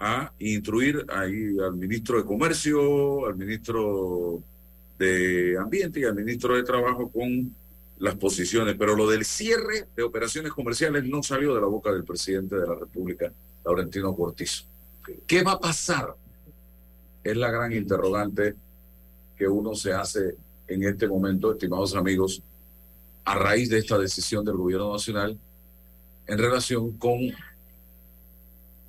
a instruir ahí al ministro de Comercio, al ministro de Ambiente y al ministro de Trabajo con las posiciones. Pero lo del cierre de operaciones comerciales no salió de la boca del presidente de la República, Laurentino Cortizo. ¿Qué va a pasar? Es la gran interrogante que uno se hace en este momento, estimados amigos, a raíz de esta decisión del gobierno nacional en relación con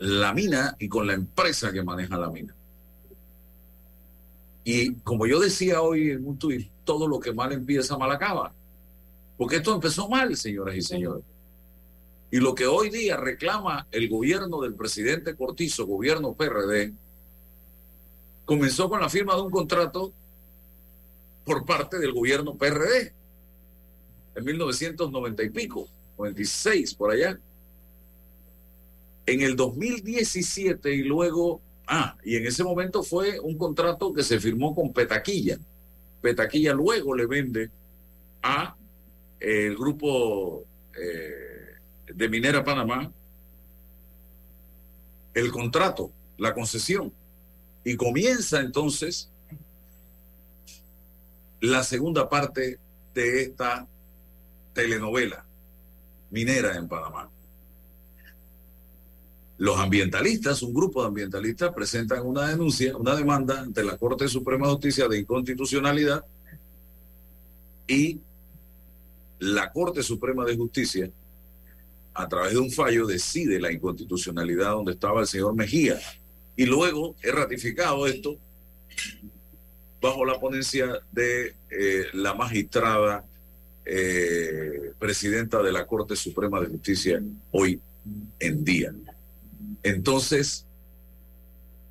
la mina y con la empresa que maneja la mina. Y como yo decía hoy en un tuit, todo lo que mal empieza, mal acaba. Porque esto empezó mal, señoras y señores. Y lo que hoy día reclama el gobierno del presidente Cortizo, gobierno PRD, comenzó con la firma de un contrato por parte del gobierno PRD en 1990 y pico, 96 por allá. En el 2017 y luego, ah, y en ese momento fue un contrato que se firmó con Petaquilla. Petaquilla luego le vende a eh, el grupo eh, de Minera Panamá el contrato, la concesión. Y comienza entonces la segunda parte de esta telenovela minera en Panamá. Los ambientalistas, un grupo de ambientalistas, presentan una denuncia, una demanda ante la Corte Suprema de Justicia de inconstitucionalidad y la Corte Suprema de Justicia, a través de un fallo, decide la inconstitucionalidad donde estaba el señor Mejía. Y luego es ratificado esto bajo la ponencia de eh, la magistrada eh, presidenta de la Corte Suprema de Justicia hoy en día. Entonces,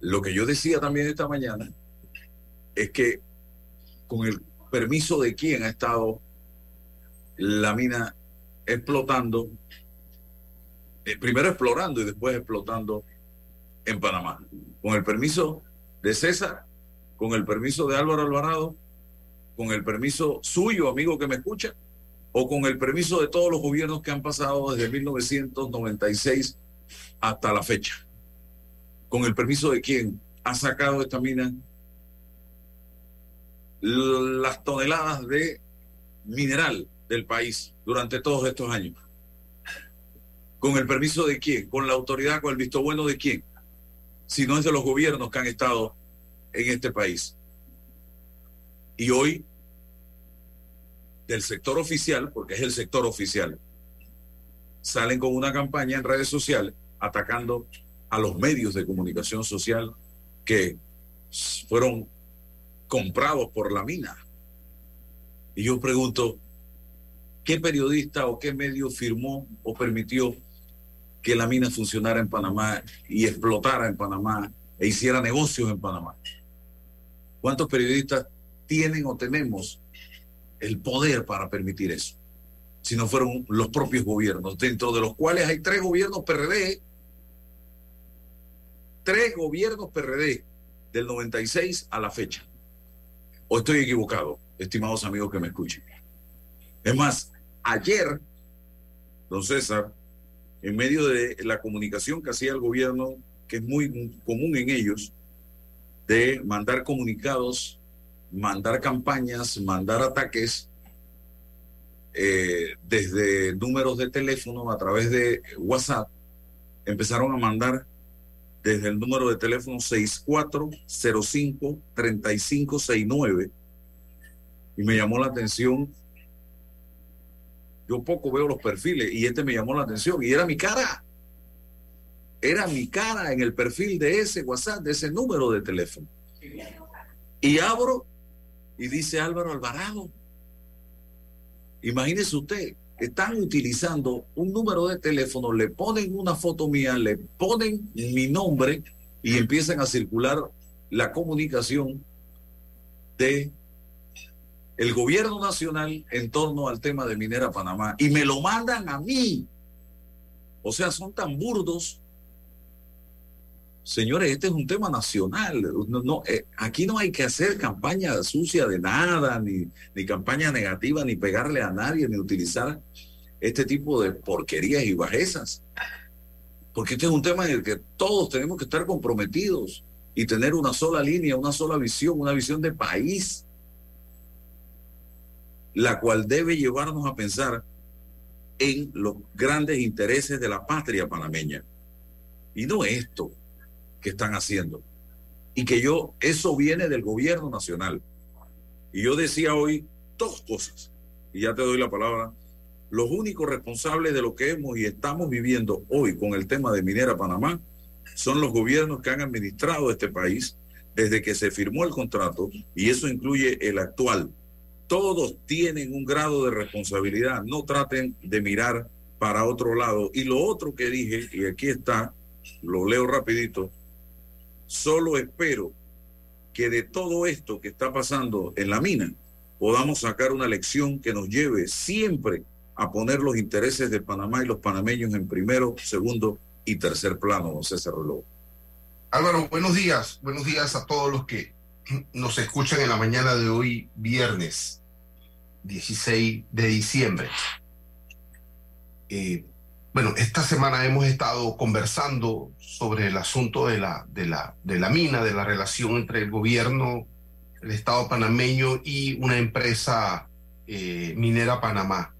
lo que yo decía también esta mañana es que con el permiso de quien ha estado la mina explotando, eh, primero explorando y después explotando en Panamá. Con el permiso de César, con el permiso de Álvaro Alvarado, con el permiso suyo, amigo que me escucha, o con el permiso de todos los gobiernos que han pasado desde 1996 hasta la fecha. Con el permiso de quien ha sacado esta mina las toneladas de mineral del país durante todos estos años. ¿Con el permiso de quién? ¿Con la autoridad, con el visto bueno de quién? Si no es de los gobiernos que han estado en este país. Y hoy, del sector oficial, porque es el sector oficial, salen con una campaña en redes sociales atacando a los medios de comunicación social que fueron comprados por la mina. Y yo pregunto, ¿qué periodista o qué medio firmó o permitió que la mina funcionara en Panamá y explotara en Panamá e hiciera negocios en Panamá? ¿Cuántos periodistas tienen o tenemos el poder para permitir eso? Si no fueron los propios gobiernos, dentro de los cuales hay tres gobiernos PRD, tres gobiernos PRD del 96 a la fecha. ¿O estoy equivocado, estimados amigos que me escuchen? Es más, ayer, don César, en medio de la comunicación que hacía el gobierno, que es muy común en ellos, de mandar comunicados, mandar campañas, mandar ataques eh, desde números de teléfono a través de WhatsApp, empezaron a mandar desde el número de teléfono 6405-3569 y me llamó la atención. Yo poco veo los perfiles y este me llamó la atención y era mi cara era mi cara en el perfil de ese WhatsApp, de ese número de teléfono. Y abro y dice Álvaro Alvarado. Imagínese usted, están utilizando un número de teléfono, le ponen una foto mía, le ponen mi nombre y empiezan a circular la comunicación de el gobierno nacional en torno al tema de Minera Panamá y me lo mandan a mí. O sea, son tan burdos Señores, este es un tema nacional. No, eh, aquí no hay que hacer campaña sucia de nada, ni, ni campaña negativa, ni pegarle a nadie, ni utilizar este tipo de porquerías y bajezas. Porque este es un tema en el que todos tenemos que estar comprometidos y tener una sola línea, una sola visión, una visión de país, la cual debe llevarnos a pensar en los grandes intereses de la patria panameña. Y no esto que están haciendo. Y que yo, eso viene del gobierno nacional. Y yo decía hoy dos cosas, y ya te doy la palabra. Los únicos responsables de lo que hemos y estamos viviendo hoy con el tema de Minera Panamá son los gobiernos que han administrado este país desde que se firmó el contrato, y eso incluye el actual. Todos tienen un grado de responsabilidad, no traten de mirar para otro lado. Y lo otro que dije, y aquí está, lo leo rapidito, solo espero que de todo esto que está pasando en la mina podamos sacar una lección que nos lleve siempre a poner los intereses de Panamá y los panameños en primero, segundo y tercer plano, don César Reloj. Álvaro, buenos días. Buenos días a todos los que nos escuchan en la mañana de hoy, viernes 16 de diciembre. Eh, bueno, esta semana hemos estado conversando sobre el asunto de la, de la, de la mina, de la relación entre el gobierno, el Estado panameño y una empresa eh, minera Panamá.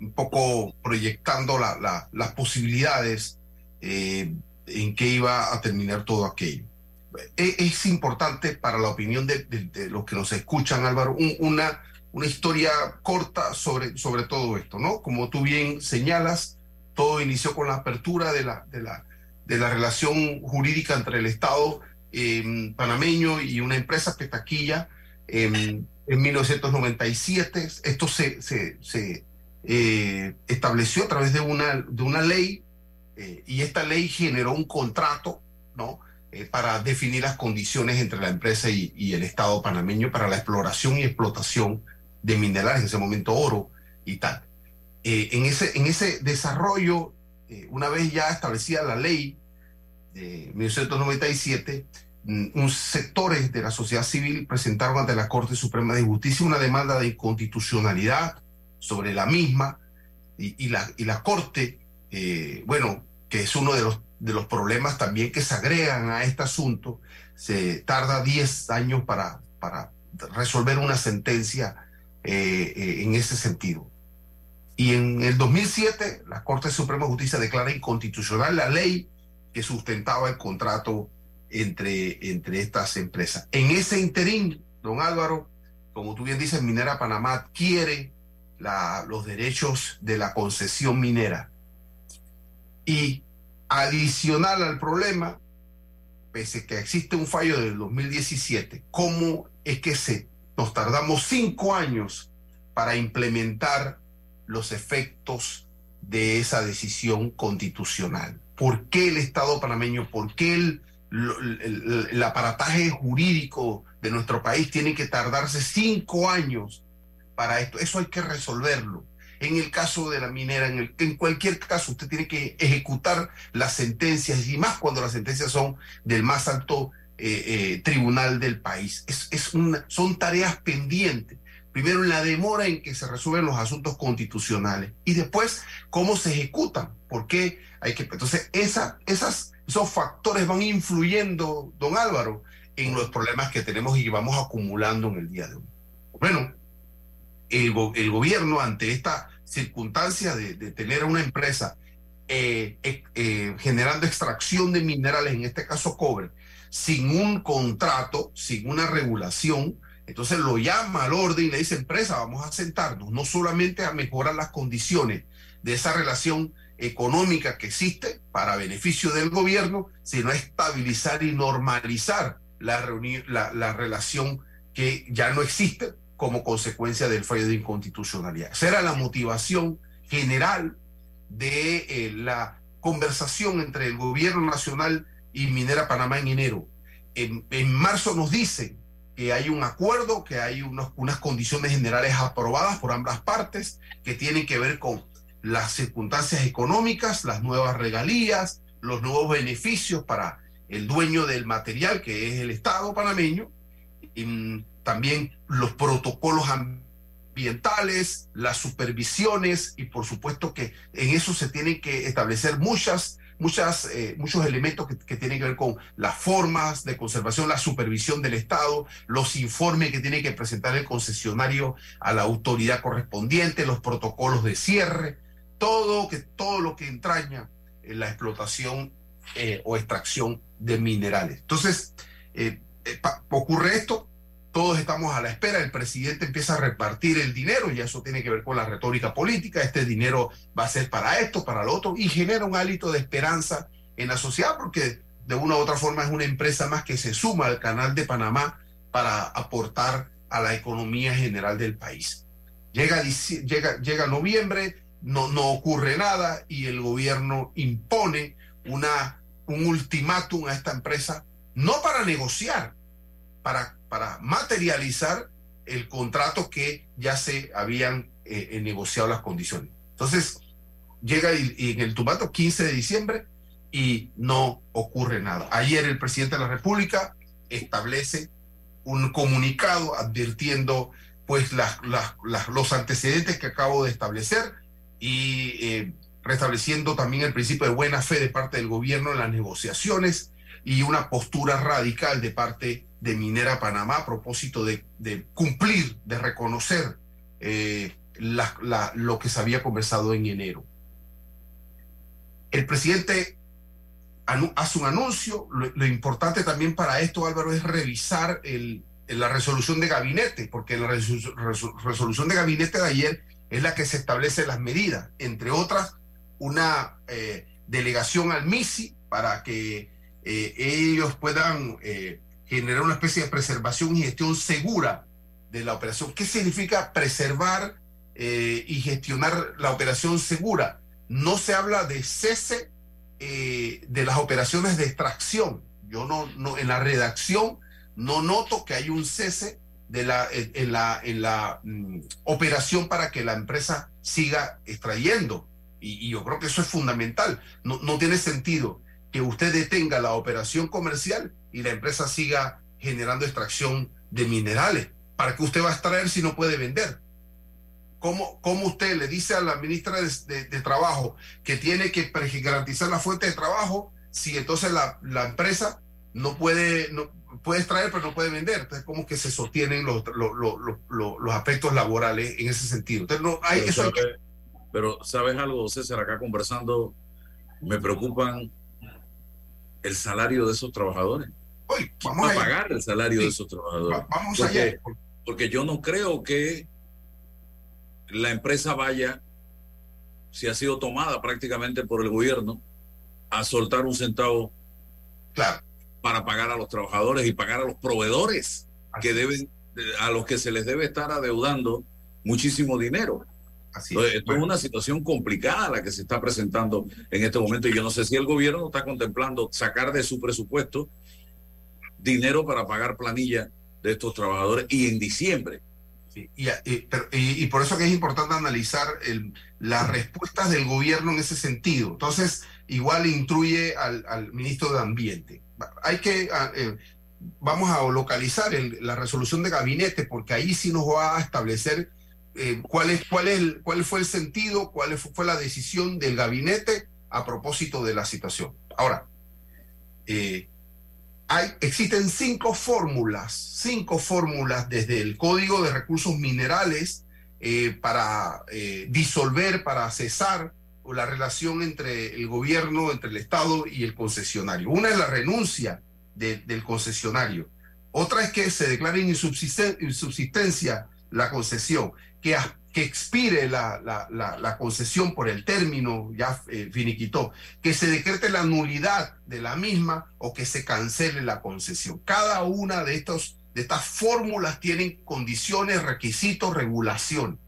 Un poco proyectando la, las posibilidades eh, en qué iba a terminar todo aquello. E, es, importante para la opinión de, los que nos escuchan, Álvaro, una, una historia corta sobre, sobre todo esto, ¿no? Como tú bien señalas, todo inició con la apertura de la, de la, de la relación jurídica entre el Estado em, panameño y una empresa petaquilla en 1997. Esto se, se, se eh, estableció a través de una, de una ley eh, y esta ley generó un contrato, ¿no? Eh, para definir las condiciones entre la empresa y, el Estado panameño para la exploración y explotación de minerales, en ese momento oro y tal. Eh, en, ese, en ese desarrollo, una vez ya establecida la ley de 1997, mm, un sectores de la sociedad civil presentaron ante la Corte Suprema de Justicia una demanda de inconstitucionalidad sobre la misma y, la, y la Corte, bueno, que es uno de los, de los problemas también que se agregan a este asunto. Se tarda 10 años para, para resolver una sentencia eh, eh, en ese sentido. Y en el 2007, la Corte Suprema de Justicia declara inconstitucional la ley que sustentaba el contrato entre, entre estas empresas. En ese interín, don Álvaro, como tú bien dices, Minera Panamá adquiere la, los derechos de la concesión minera y adicional al problema, pese que existe un fallo del 2017, ¿cómo es que se, nos tardamos cinco años para implementar los efectos de esa decisión constitucional? ¿Por qué el Estado panameño, por qué el, aparataje jurídico de nuestro país tiene que tardarse cinco años para esto? Eso hay que resolverlo en el caso de la minera, en, cualquier caso usted tiene que ejecutar las sentencias y más cuando las sentencias son del más alto eh, eh, tribunal del país. Es, son tareas pendientes. Primero, la demora en que se resuelven los asuntos constitucionales y después cómo se ejecutan. Porque hay que. Entonces, esa, esas, esos factores van influyendo, don Álvaro, en los problemas que tenemos y vamos acumulando en el día de hoy. Bueno, el, el gobierno ante esta circunstancia de, tener una empresa eh, eh, eh, generando extracción de minerales, en este caso cobre, sin un contrato, sin una regulación, entonces lo llama al orden y le dice, empresa, vamos a sentarnos, no solamente a mejorar las condiciones de esa relación económica que existe para beneficio del gobierno, sino a estabilizar y normalizar la, la, la relación que ya no existe como consecuencia del fallo de inconstitucionalidad. Esa era la motivación general de eh, la conversación entre el gobierno nacional y Minera Panamá en enero. En, marzo nos dicen que hay un acuerdo, que hay unas condiciones generales aprobadas por ambas partes que tienen que ver con las circunstancias económicas, las nuevas regalías, los nuevos beneficios para el dueño del material, que es el Estado panameño, y, también los protocolos ambientales, las supervisiones y por supuesto que en eso se tienen que establecer muchas muchas, eh, muchos elementos que, tienen que ver con las formas de conservación, la supervisión del Estado, los informes que tiene que presentar el concesionario a la autoridad correspondiente, los protocolos de cierre, todo, que, todo lo que entraña en la explotación eh, o extracción de minerales. Entonces, eh, eh, ocurre esto, todos estamos a la espera, el presidente empieza a repartir el dinero y eso tiene que ver con la retórica política, este dinero va a ser para esto, para lo otro, y genera un hálito de esperanza en la sociedad porque de una u otra forma es una empresa más que se suma al canal de Panamá para aportar a la economía general del país. Llega, llega, llega noviembre, no, no ocurre nada y el gobierno impone una, un ultimátum a esta empresa, no para negociar, para, para materializar el contrato que ya se habían eh, eh, negociado las condiciones. Entonces, llega y, en el ultimátum 15 de diciembre y no ocurre nada. Ayer el presidente de la República establece un comunicado advirtiendo pues los antecedentes que acabo de establecer y eh, restableciendo también el principio de buena fe de parte del gobierno en las negociaciones y una postura radical de parte de Minera Panamá a propósito de, cumplir, de reconocer eh, lo que se había conversado en enero. El presidente hace un anuncio, lo, importante también para esto, Álvaro, es revisar la resolución de gabinete, porque la resolución de gabinete de ayer es la que se establece las medidas, entre otras, una eh, delegación al MISI para que eh, ellos puedan generar una especie de preservación y gestión segura de la operación. ¿Qué significa preservar y gestionar la operación segura? No se habla de cese de las operaciones de extracción. Yo no, no, en la redacción no noto que hay un cese de la, en, la, en la mm, operación para que la empresa siga extrayendo. Y, yo creo que eso es fundamental. No, no tiene sentido que usted detenga la operación comercial y la empresa siga generando extracción de minerales. ¿Para qué usted va a extraer si no puede vender? ¿Cómo, cómo usted le dice a la ministra de, de, Trabajo que tiene que garantizar la fuente de trabajo si entonces la, la empresa no puede, no, puede extraer pero no puede vender. Entonces, ¿cómo que se sostienen los, los, los, los aspectos laborales en ese sentido? Entonces, no, hay, pero, eso pero, ¿sabes algo, César? Acá conversando, me preocupan el salario de esos trabajadores. Vamos a pagar el salario de esos trabajadores? vamos porque, allá. Porque yo no creo que la empresa vaya, si ha sido tomada prácticamente por el gobierno, a soltar un centavo. Claro para pagar a los trabajadores y pagar a los proveedores que deben, a los que se les debe estar adeudando muchísimo dinero. Así es. Esto es una situación complicada la que se está presentando en este momento y yo no sé si el gobierno está contemplando sacar de su presupuesto dinero para pagar planilla de estos trabajadores y en diciembre. y, por eso que es importante analizar el, las respuestas del gobierno en ese sentido. Entonces, igual incluye al, al ministro de Ambiente hay que, eh, vamos a localizar la resolución de gabinete, porque ahí sí nos va a establecer eh, cuál, es, cuál, es cuál fue el sentido, cuál fue la decisión del gabinete a propósito de la situación. Ahora, eh, hay, existen cinco fórmulas, cinco fórmulas desde el Código de Recursos Minerales para disolver, para cesar la relación entre el gobierno, entre el Estado y el concesionario. Una es la renuncia del concesionario. Otra es que se declare en insubsistencia la concesión, que, que expire la, la, concesión por el término ya eh, finiquitó, que se decrete la nulidad de la misma o que se cancele la concesión. Cada una de, de estas fórmulas tienen condiciones, requisitos, regulación.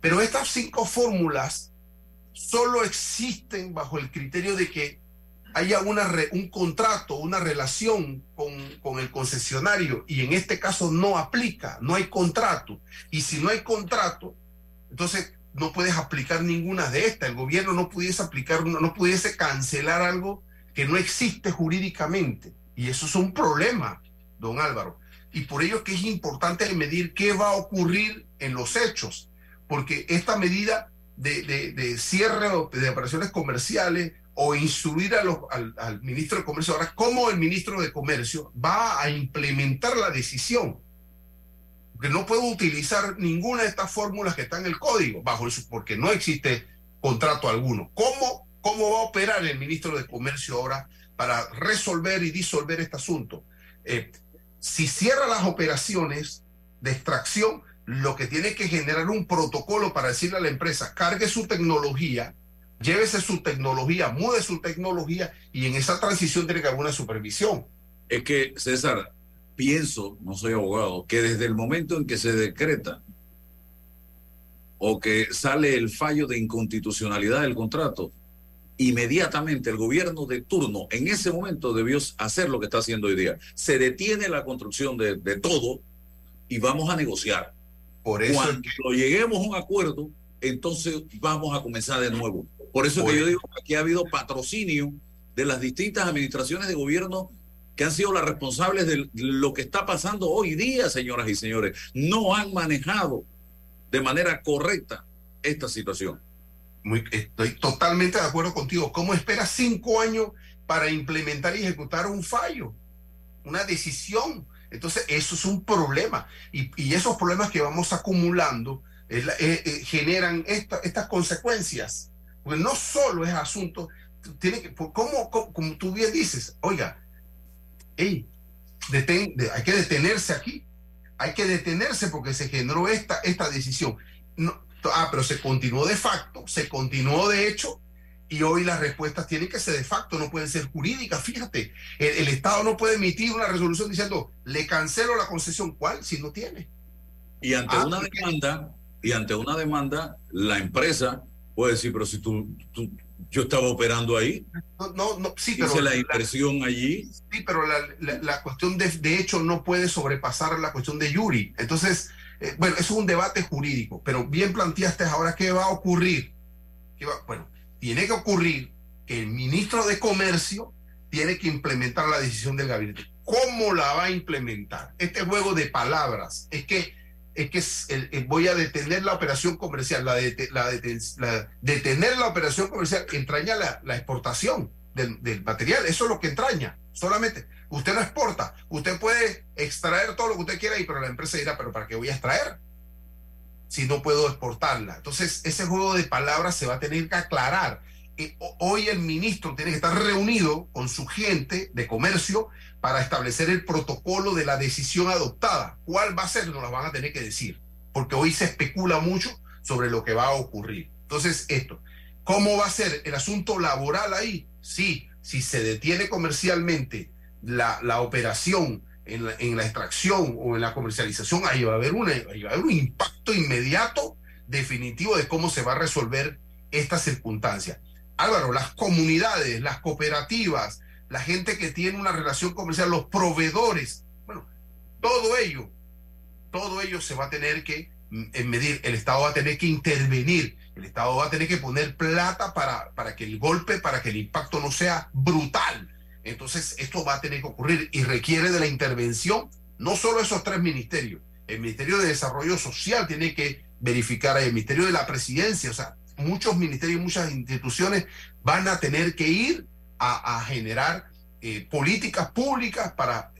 Pero estas cinco fórmulas solo existen bajo el criterio de que haya una un contrato, una relación con, con, el concesionario y en este caso no aplica, no hay contrato. Y si no hay contrato, entonces no puedes aplicar ninguna de estas. El gobierno no pudiese aplicar, no pudiese cancelar algo que no existe jurídicamente. Y eso es un problema, don Álvaro. Y por ello es que es importante medir qué va a ocurrir en los hechos, porque esta medida de, de, cierre de operaciones comerciales o instruir al, al, ministro de Comercio ahora cómo el ministro de Comercio va a implementar la decisión. Porque no puedo utilizar ninguna de estas fórmulas que están en el código, bajo el, porque no existe contrato alguno. ¿Cómo, ¿Cómo va a operar el ministro de Comercio ahora para resolver y disolver este asunto? Eh, si cierra las operaciones de extracción, lo que tiene que generar un protocolo para decirle a la empresa, cargue su tecnología, llévese su tecnología, mude su tecnología y en esa transición tiene que haber una supervisión. Es que, César, pienso, no soy abogado, que desde el momento en que se decreta o que sale el fallo de inconstitucionalidad del contrato, inmediatamente el gobierno de turno en ese momento debió hacer lo que está haciendo hoy día. Se detiene la construcción de, de todo y vamos a negociar. Por eso Cuando que... lleguemos a un acuerdo, entonces vamos a comenzar de nuevo. Por eso que yo digo que aquí ha habido patrocinio de las distintas administraciones de gobierno que han sido las responsables de lo que está pasando hoy día, señoras y señores. No han manejado de manera correcta esta situación. Muy, estoy totalmente de acuerdo contigo. ¿Cómo esperas cinco años para implementar y ejecutar un fallo? Una decisión. Entonces, eso es un problema. Y, y esos problemas que vamos acumulando eh, eh, generan esta, estas consecuencias. Porque no solo es asunto, tiene que, como, como, tú bien dices, oiga, hey, deten, hay que detenerse aquí hay que detenerse porque se generó esta, esta decisión. No, ah, pero se continuó de facto, se continuó de hecho, y hoy las respuestas tienen que ser de facto, no pueden ser jurídicas. Fíjate, el, el, Estado no puede emitir una resolución diciendo, le cancelo la concesión. ¿Cuál? Si no tiene. Y ante ah, una demanda, y ante una demanda, la empresa puede decir, pero si tú, tú yo estaba operando ahí. No, no, no sí, pero. La impresión allí. Sí, pero la, la, la, cuestión de, de hecho no puede sobrepasar la cuestión de Yuri. Entonces, eh, bueno, eso es un debate jurídico, pero bien planteaste ahora qué va a ocurrir. ¿Qué va? Bueno, tiene que ocurrir que el ministro de Comercio tiene que implementar la decisión del gabinete. ¿Cómo la va a implementar? Este juego de palabras es que es que es el, el, voy a detener la operación comercial. La, la, la detener la operación comercial entraña la, la exportación del, del, material. Eso es lo que entraña. Solamente usted no exporta. Usted puede extraer todo lo que usted quiera y pero la empresa dirá, pero ¿para qué voy a extraer? Si no puedo exportarla. Entonces, ese juego de palabras se va a tener que aclarar. Hoy el ministro tiene que estar reunido con su gente de comercio para establecer el protocolo de la decisión adoptada. ¿Cuál va a ser? Nos la van a tener que decir, porque hoy se especula mucho sobre lo que va a ocurrir. Entonces, esto, ¿cómo va a ser el asunto laboral ahí? Sí, si se detiene comercialmente la, operación en la, en la, extracción o en la comercialización, ahí va, a haber una, ahí va a haber un impacto inmediato definitivo de cómo se va a resolver esta circunstancia. Álvaro, las comunidades, las cooperativas, la gente que tiene una relación comercial, los proveedores, bueno, todo ello, todo ello se va a tener que mm, medir, el Estado va a tener que intervenir, el Estado va a tener que poner plata para, para que el golpe, para que el impacto no sea brutal. Entonces, esto va a tener que ocurrir y requiere de la intervención, no solo esos tres ministerios, el Ministerio de Desarrollo Social tiene que verificar, el Ministerio de la Presidencia, o sea, muchos ministerios, muchas instituciones van a tener que ir a, a generar eh, políticas públicas para,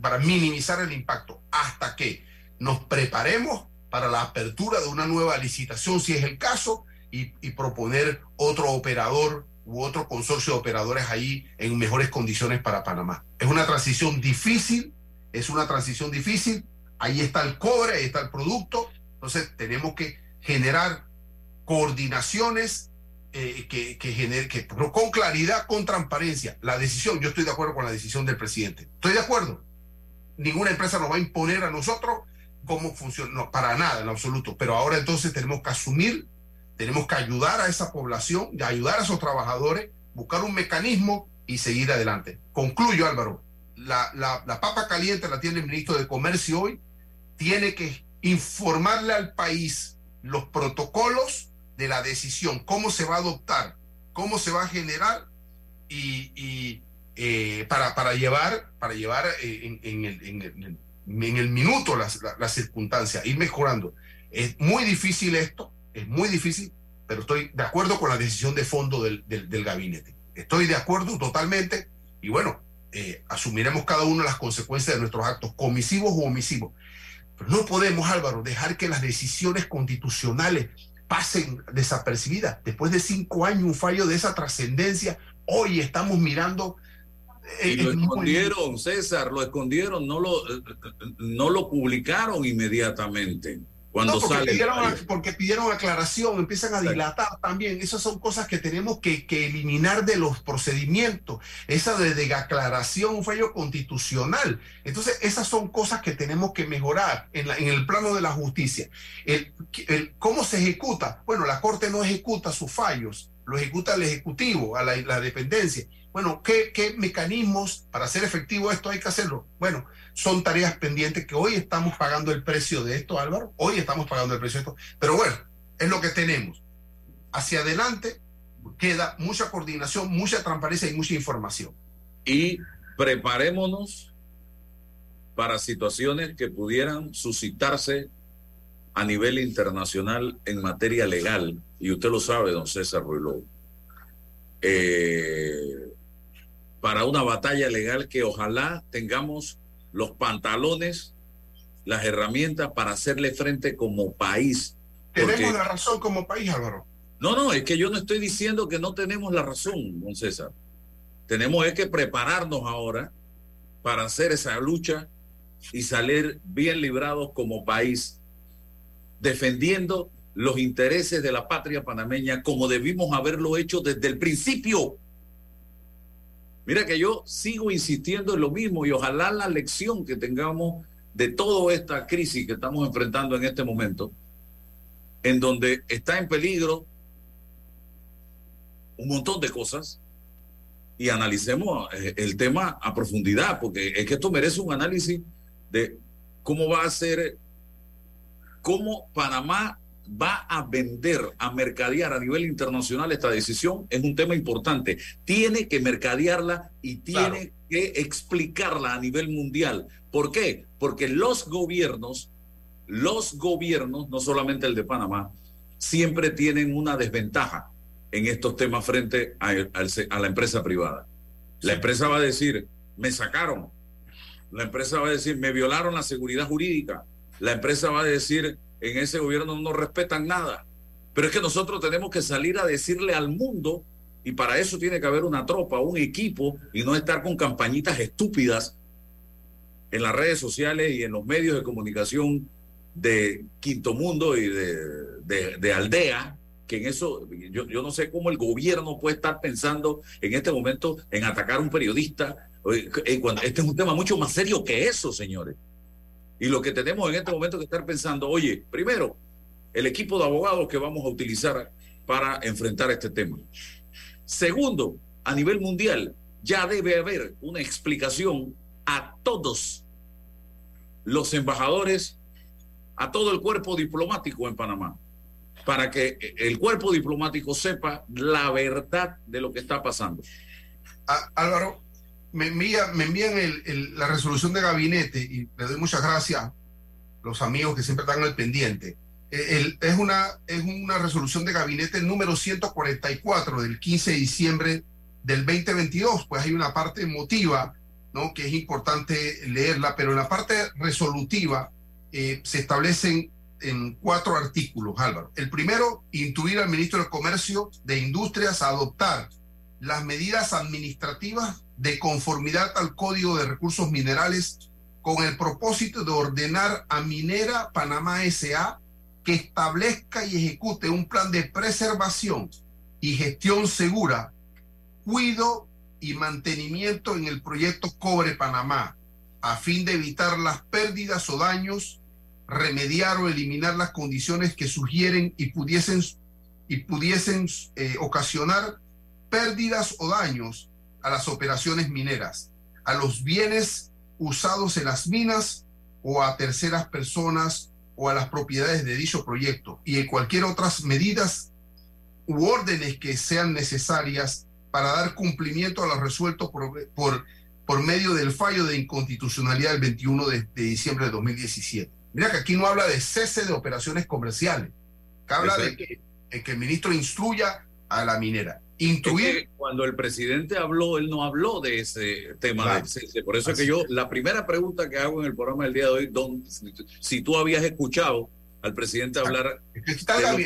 para minimizar el impacto hasta que nos preparemos para la apertura de una nueva licitación, si es el caso, y, y proponer otro operador u otro consorcio de operadores ahí en mejores condiciones para Panamá. Es una transición difícil, es una transición difícil, ahí está el cobre, ahí está el producto, entonces tenemos que generar coordinaciones eh, que, que pero con claridad, con transparencia, la decisión, yo estoy de acuerdo con la decisión del presidente. Estoy de acuerdo. Ninguna empresa nos va a imponer a nosotros cómo funciona, para nada en absoluto. Pero ahora entonces tenemos que asumir, tenemos que ayudar a esa población, ayudar a esos trabajadores, buscar un mecanismo y seguir adelante. Concluyo, Álvaro. La papa caliente la tiene el ministro de Comercio hoy. Tiene que informarle al país los protocolos de la decisión, cómo se va a adoptar, cómo se va a generar y, eh, para, para llevar, para llevar eh, en, el, en, el, minuto las la, la circunstancias, ir mejorando. Es muy difícil esto, es muy difícil, pero estoy de acuerdo con la decisión de fondo del, del, del gabinete. Estoy de acuerdo totalmente y bueno, eh, asumiremos cada uno las consecuencias de nuestros actos, comisivos o omisivos. Pero no podemos, Álvaro, dejar que las decisiones constitucionales pasen desapercibidas. Después de cinco años, un fallo de esa trascendencia, hoy estamos mirando y lo escondieron, César, lo escondieron, no lo, no lo publicaron inmediatamente. Cuando porque, pidieron, porque pidieron aclaración, empiezan a dilatar también. Esas son cosas que tenemos que, que eliminar de los procedimientos. Esa de, de, aclaración, un fallo constitucional. Entonces, esas son cosas que tenemos que mejorar en, la, en el plano de la justicia. El, el, ¿Cómo se ejecuta? Bueno, la Corte no ejecuta sus fallos, lo ejecuta el Ejecutivo, a la, dependencia. Bueno, ¿qué, ¿qué, mecanismos para hacer efectivo esto hay que hacerlo? Bueno, son tareas pendientes que hoy estamos pagando el precio de esto, Álvaro. Hoy estamos pagando el precio de esto. Pero bueno, es lo que tenemos. Hacia adelante queda mucha coordinación, mucha transparencia y mucha información. Y preparémonos para situaciones que pudieran suscitarse a nivel internacional en materia legal. Y usted lo sabe, don César Ruiló. Eh, para una batalla legal que ojalá tengamos los pantalones, las herramientas para hacerle frente como país. Tenemos la razón como país, Álvaro. No, no, es que yo no estoy diciendo que no tenemos la razón, don César. Tenemos es que prepararnos ahora para hacer esa lucha y salir bien librados como país, defendiendo los intereses de la patria panameña como debimos haberlo hecho desde el principio. Mira que yo sigo insistiendo en lo mismo y ojalá la lección que tengamos de toda esta crisis que estamos enfrentando en este momento, en donde está en peligro un montón de cosas, y analicemos eh, el tema a profundidad, porque es que esto merece un análisis de cómo va a ser, cómo Panamá va a vender, a mercadear a nivel internacional esta decisión es un tema importante. Tiene que mercadearla y tiene claro. que explicarla a nivel mundial. ¿Por qué? Porque los gobiernos, los gobiernos, no solamente el de Panamá, siempre tienen una desventaja en estos temas frente a la empresa privada. La empresa va a decir, me sacaron. La empresa va a decir, me violaron la seguridad jurídica. La empresa va a decir, en ese gobierno no respetan nada. Pero es que nosotros tenemos que salir a decirle al mundo, y para eso tiene que haber una tropa, un equipo, y no estar con campañitas estúpidas en las redes sociales y en los medios de comunicación de Quinto Mundo y de, de, de aldea, que en eso, yo, yo, no sé cómo el gobierno puede estar pensando en este momento en atacar a un periodista. Este es un tema mucho más serio que eso, señores. Y lo que tenemos en este momento que estar pensando, oye, primero, el equipo de abogados que vamos a utilizar para enfrentar este tema. Segundo, a nivel mundial, ya debe haber una explicación a todos los embajadores, a todo el cuerpo diplomático en Panamá, para que el cuerpo diplomático sepa la verdad de lo que está pasando. Álvaro, me, envía, me envían la resolución de gabinete y le doy muchas gracias a los amigos que siempre están al pendiente. El, es, una, es una resolución de gabinete número 144 del 15 de diciembre del 2022, pues hay una parte emotiva, ¿no? Que es importante leerla, pero en la parte resolutiva eh, se establecen en cuatro artículos, Álvaro. El primero, intuir al ministro del Comercio de Industrias a adoptar las medidas administrativas de conformidad al Código de Recursos Minerales con el propósito de ordenar a Minera Panamá SA que establezca y ejecute un plan de preservación y gestión segura, cuido y mantenimiento en el proyecto Cobre Panamá, a fin de evitar las pérdidas o daños, remediar o eliminar las condiciones que sugieren y pudiesen, y pudiesen eh, ocasionar pérdidas o daños a las operaciones mineras, a los bienes usados en las minas o a terceras personas o a las propiedades de dicho proyecto. Y en cualquier otras medidas u órdenes que sean necesarias para dar cumplimiento a lo resuelto por, por, por medio del fallo de inconstitucionalidad del 21 de, de, diciembre de 2017. Mira que aquí no habla de cese de operaciones comerciales, que habla de que, de que el ministro instruya a la minera Incluir. cuando el presidente habló, él no habló de ese tema. por eso es que yo, la primera pregunta que hago en el programa del día de hoy, don, si tú habías escuchado al presidente hablar. Es que está la,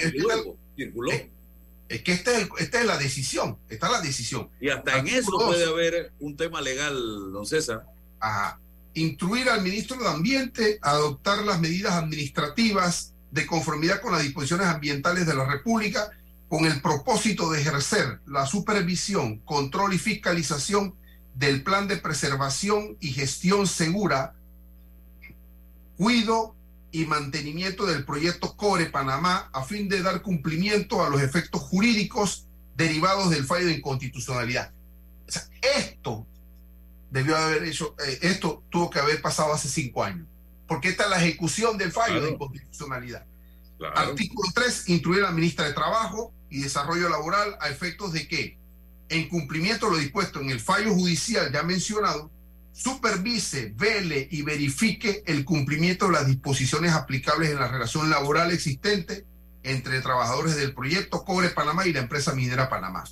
circuló. Es, que esta es, esta es la decisión, está la decisión. Y hasta en eso puede haber un tema legal, don César. A instruir al ministro de Ambiente a adoptar las medidas administrativas de conformidad con las disposiciones ambientales de la República con el propósito de ejercer la supervisión, control y fiscalización del plan de preservación y gestión segura, cuido y mantenimiento del proyecto Core Panamá a fin de dar cumplimiento a los efectos jurídicos derivados del fallo de inconstitucionalidad. esto debió haber hecho, eh, esto tuvo que haber pasado hace cinco años, porque esta es la ejecución del fallo de inconstitucionalidad. Artículo 3, instruir a la ministra de Trabajo y Desarrollo Laboral a efectos de que, en cumplimiento de lo dispuesto en el fallo judicial ya mencionado, supervise, vele y verifique el cumplimiento de las disposiciones aplicables en la relación laboral existente entre trabajadores del proyecto Cobre Panamá y la empresa minera Panamá.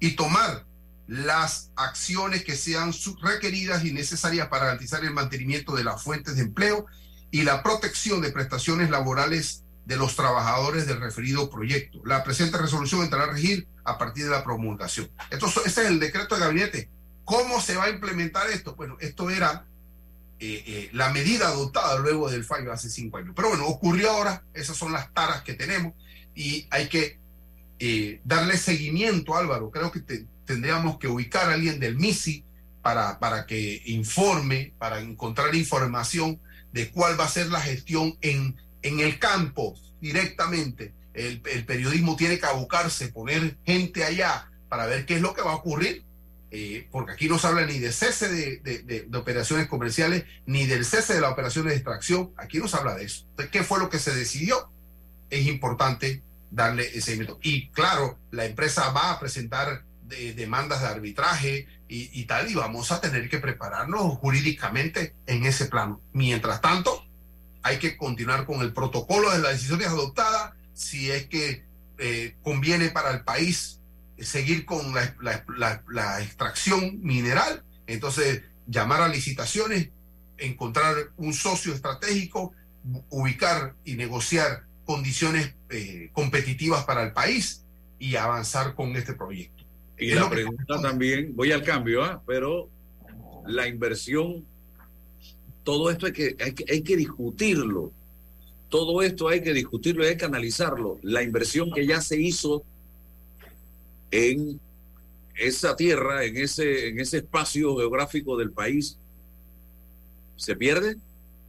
Y tomar las acciones que sean requeridas y necesarias para garantizar el mantenimiento de las fuentes de empleo y la protección de prestaciones laborales de los trabajadores del referido proyecto. La presente resolución entrará a regir a partir de la promulgación. Entonces, ese es el decreto de gabinete. ¿Cómo se va a implementar esto? Bueno, esto era eh, eh, la medida adoptada luego del fallo hace cinco años. Pero bueno, ocurrió ahora, esas son las taras que tenemos y hay que eh, darle seguimiento, Álvaro. Creo que tendríamos que ubicar a alguien del MISI para, para que informe, para encontrar información de cuál va a ser la gestión en en el campo directamente. El, periodismo tiene que abocarse, poner gente allá para ver qué es lo que va a ocurrir, eh, porque aquí no se habla ni de cese de, operaciones comerciales, ni del cese de las operaciones de extracción, aquí no se habla de eso. ¿qué fue lo que se decidió? Es importante darle ese seguimiento. Y claro, la empresa va a presentar demandas de arbitraje y, y tal, y vamos a tener que prepararnos jurídicamente en ese plano. Mientras tanto, hay que continuar con el protocolo de las decisiones adoptadas, si es que eh, conviene para el país seguir con la, extracción mineral, entonces llamar a licitaciones, encontrar un socio estratégico, ubicar y negociar condiciones eh, competitivas para el país y avanzar con este proyecto. Y la pregunta también, voy al cambio, ¿ah? pero la inversión todo esto hay que, hay que, discutirlo. Todo esto hay que discutirlo, hay que analizarlo. La inversión que ya se hizo en esa tierra, en ese, en ese espacio geográfico del país, se pierde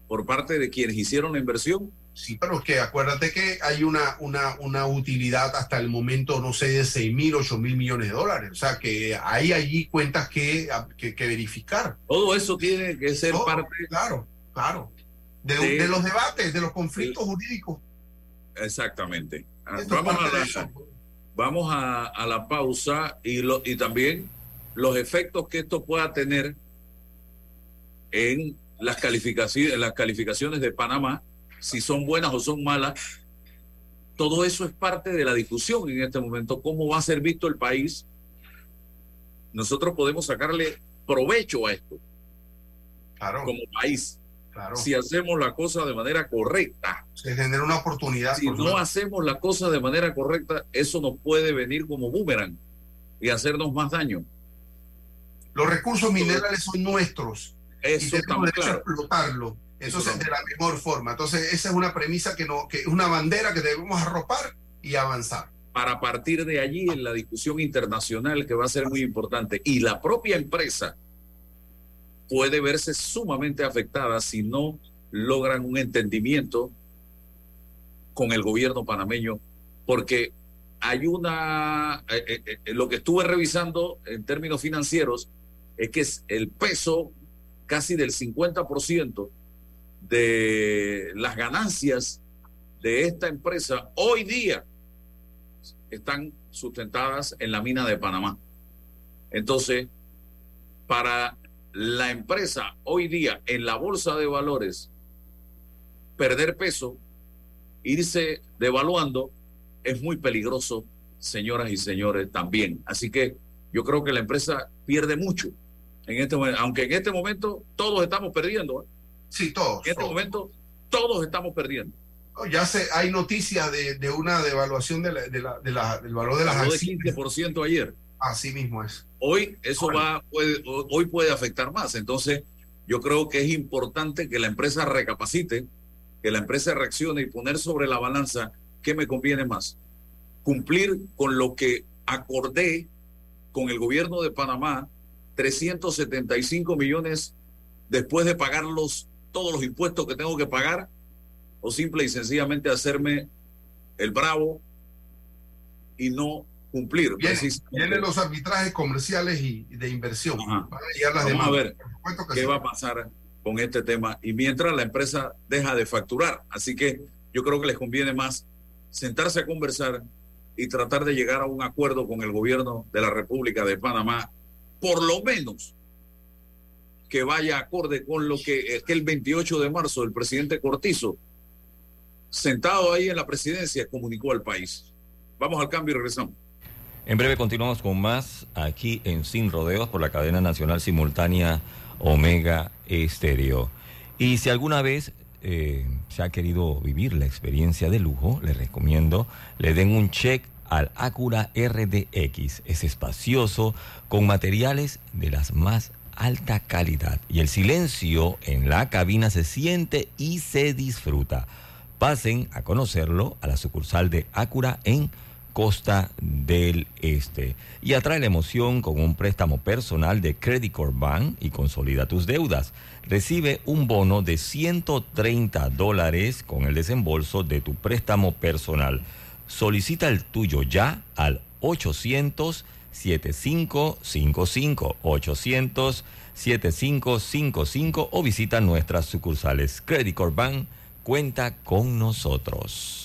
por parte de quienes hicieron la inversión. Sí, pero es que acuérdate que hay una, una, una utilidad hasta el momento, no sé, de 6 mil, 8 mil millones de dólares. O sea, que hay allí cuentas que, que, verificar. Todo eso tiene que ser parte. Claro, claro. De, los debates, de los conflictos jurídicos. Exactamente. Ah, vamos a, la, vamos a, la pausa y, lo, y también los efectos que esto pueda tener en las calificaciones, en las calificaciones de Panamá si son buenas o son malas, todo eso es parte de la discusión en este momento, cómo va a ser visto el país. Nosotros podemos sacarle provecho a esto como país. Si hacemos la cosa de manera correcta. Se genera una oportunidad. Si no hacemos la cosa de manera correcta, eso nos puede venir como boomerang y hacernos más daño. Los recursos minerales son nuestros. Eso y tenemos que explotarlo eso es de la mejor forma. Entonces, esa es una premisa que, no, que es una bandera que debemos arropar y avanzar. Para partir de allí en la discusión internacional que va a ser muy importante. Y la propia empresa puede verse sumamente afectada si no logran un entendimiento con el gobierno panameño, porque hay una, eh, eh, eh, lo que estuve revisando en términos financieros es que es el peso casi del 50% de las ganancias de esta empresa hoy día están sustentadas en la mina de Panamá. Entonces, para la empresa hoy día en la bolsa de valores, perder peso, irse devaluando, es muy peligroso señoras y señores, también. Así que yo creo que la empresa pierde mucho en este aunque en este momento todos estamos perdiendo. ¿eh? Sí, todos. En este momento todos estamos perdiendo. Ya se, hay noticias de, de, una devaluación de la, de la, de la, del valor de las acciones. de 15% ayer. Así mismo es. Hoy eso va, puede, hoy puede afectar más. Entonces, yo creo que es importante que la empresa recapacite, que la empresa reaccione y poner sobre la balanza qué me conviene más. Cumplir con lo que acordé con el gobierno de Panamá, 375 millones después de pagar todos los impuestos que tengo que pagar, o simple y sencillamente hacerme el bravo y no cumplir. Vienen, los arbitrajes comerciales y de inversión. Vamos a ver qué va a pasar con este tema. Y mientras la empresa deja de facturar. Así que yo creo que les conviene más sentarse a conversar y tratar de llegar a un acuerdo con el gobierno de la República de Panamá, por lo menos que vaya acorde con lo que, que el 28 de marzo el presidente Cortizo, sentado ahí en la presidencia, comunicó al país. Vamos al cambio y regresamos. En breve continuamos con más aquí en Sin Rodeos por la cadena nacional simultánea Omega Estéreo. Y si alguna vez eh, se ha querido vivir la experiencia de lujo, le recomiendo le den un check al Acura RDX. Es espacioso, con materiales de las más alta calidad y el silencio en la cabina se siente y se disfruta. Pasen a conocerlo a la sucursal de Acura en costa del este. Y atrae la emoción con un préstamo personal de Credit Corp Bank y consolida tus deudas. Recibe un bono de 130 dólares con el desembolso de tu préstamo personal. Solicita el tuyo ya al 800 7555 800 7555 o visita nuestras sucursales. Credit Corp Bank cuenta con nosotros.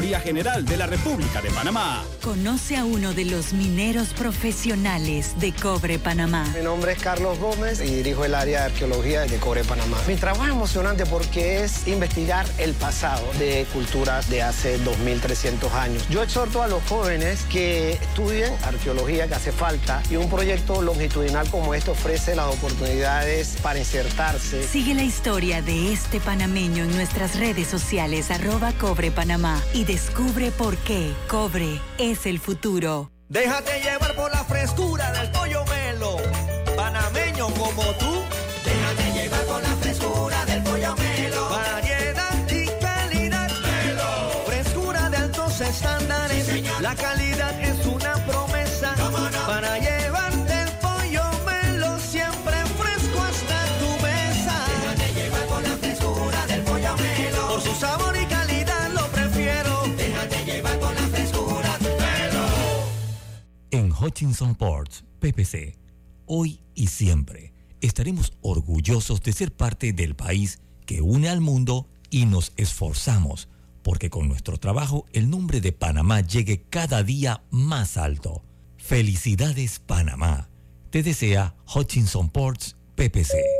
General de la República de Panamá. Conoce a uno de los mineros profesionales de Cobre Panamá. Mi nombre es Carlos Gómez y dirijo el área de arqueología de Cobre Panamá. Mi trabajo es emocionante porque es investigar el pasado de culturas de hace 2.300 años. Yo exhorto a los jóvenes que estudien arqueología que hace falta y un proyecto longitudinal como este ofrece las oportunidades para insertarse. Sigue la historia de este panameño en nuestras redes sociales arroba Cobre Panamá y descubre por qué cobre es el futuro. Déjate llevar por la frescura del pollo melo, panameño como tú. Déjate llevar por la frescura del pollo melo. Variedad y calidad. Melo. Frescura de altos estándares. la calidad Hutchinson Ports, PPC. Hoy y siempre estaremos orgullosos de ser parte del país que une al mundo y nos esforzamos porque con nuestro trabajo el nombre de Panamá llegue cada día más alto. Felicidades Panamá. Te desea Hutchinson Ports PPC.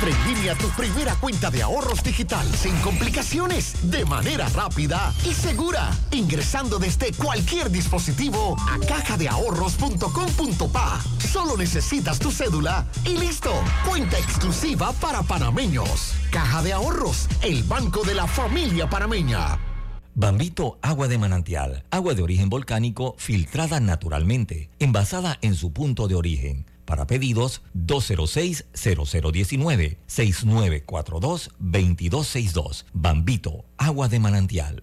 Abre en línea tu primera cuenta de ahorros digital sin complicaciones, de manera rápida y segura, ingresando desde cualquier dispositivo a cajadeahorros.com.pa. Solo necesitas tu cédula y listo. Cuenta exclusiva para panameños. Caja de Ahorros, el banco de la familia panameña. Bambito Agua de Manantial, agua de origen volcánico filtrada naturalmente, envasada en su punto de origen. Para pedidos 206-0019-6942-2262. Bambito Agua de Manantial.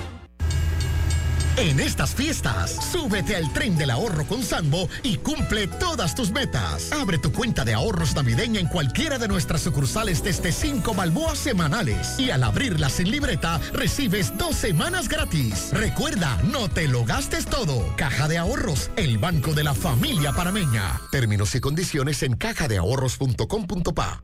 En estas fiestas, súbete al tren del ahorro con Sambo y cumple todas tus metas. Abre tu cuenta de ahorros navideña en cualquiera de nuestras sucursales desde 5 balboas semanales. Y al abrirla sin libreta, recibes dos semanas gratis. Recuerda, no te lo gastes todo. Caja de Ahorros, el banco de la familia parameña. Términos y condiciones en cajadeahorros.com.pa.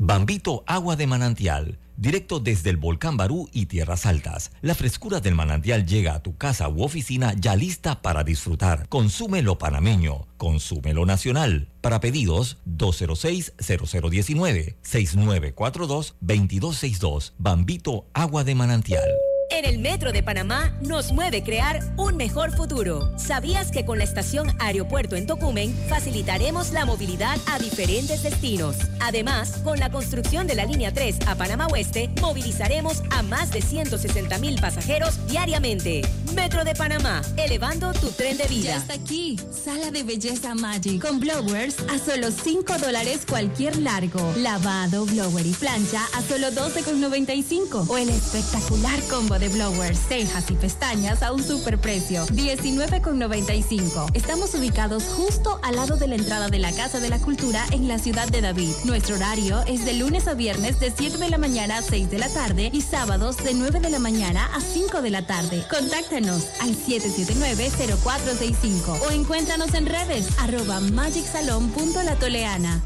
Bambito Agua de Manantial, directo desde el volcán Barú y Tierras Altas. La frescura del manantial llega a tu casa u oficina ya lista para disfrutar. Consúmelo panameño, consúmelo nacional. Para pedidos, 206-0019-6942-2262. Bambito Agua de Manantial. En el Metro de Panamá nos mueve crear un mejor futuro. ¿Sabías que con la estación Aeropuerto en Tocumen facilitaremos la movilidad a diferentes destinos? Además, con la construcción de la línea 3 a Panamá Oeste, movilizaremos a más de 160 mil pasajeros diariamente. Metro de Panamá, elevando tu tren de vida. Ya está aquí, Sala de Belleza Magic, con blowers a solo 5 dólares cualquier largo. Lavado, blower y plancha a solo 12,95. O el espectacular combo de blowers, cejas y pestañas a un superprecio, 19,95. Estamos ubicados justo al lado de la entrada de la Casa de la Cultura en la ciudad de David. Nuestro horario es de lunes a viernes de 7 de la mañana a 6 de la tarde y sábados de 9 de la mañana a 5 de la tarde. Contáctanos al 779-0465 o encuéntranos en redes arroba magicsalon.latoleana.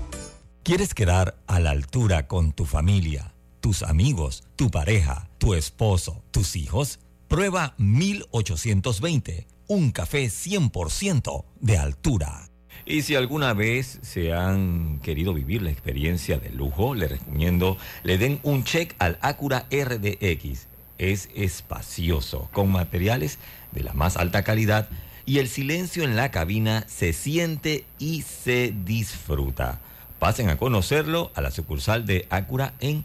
¿Quieres quedar a la altura con tu familia, tus amigos, tu pareja, tu esposo, tus hijos? Prueba 1820, un café 100% de altura. Y si alguna vez se han querido vivir la experiencia de lujo, les recomiendo le den un check al Acura RDX. Es espacioso, con materiales de la más alta calidad y el silencio en la cabina se siente y se disfruta. Pasen a conocerlo a la sucursal de Acura en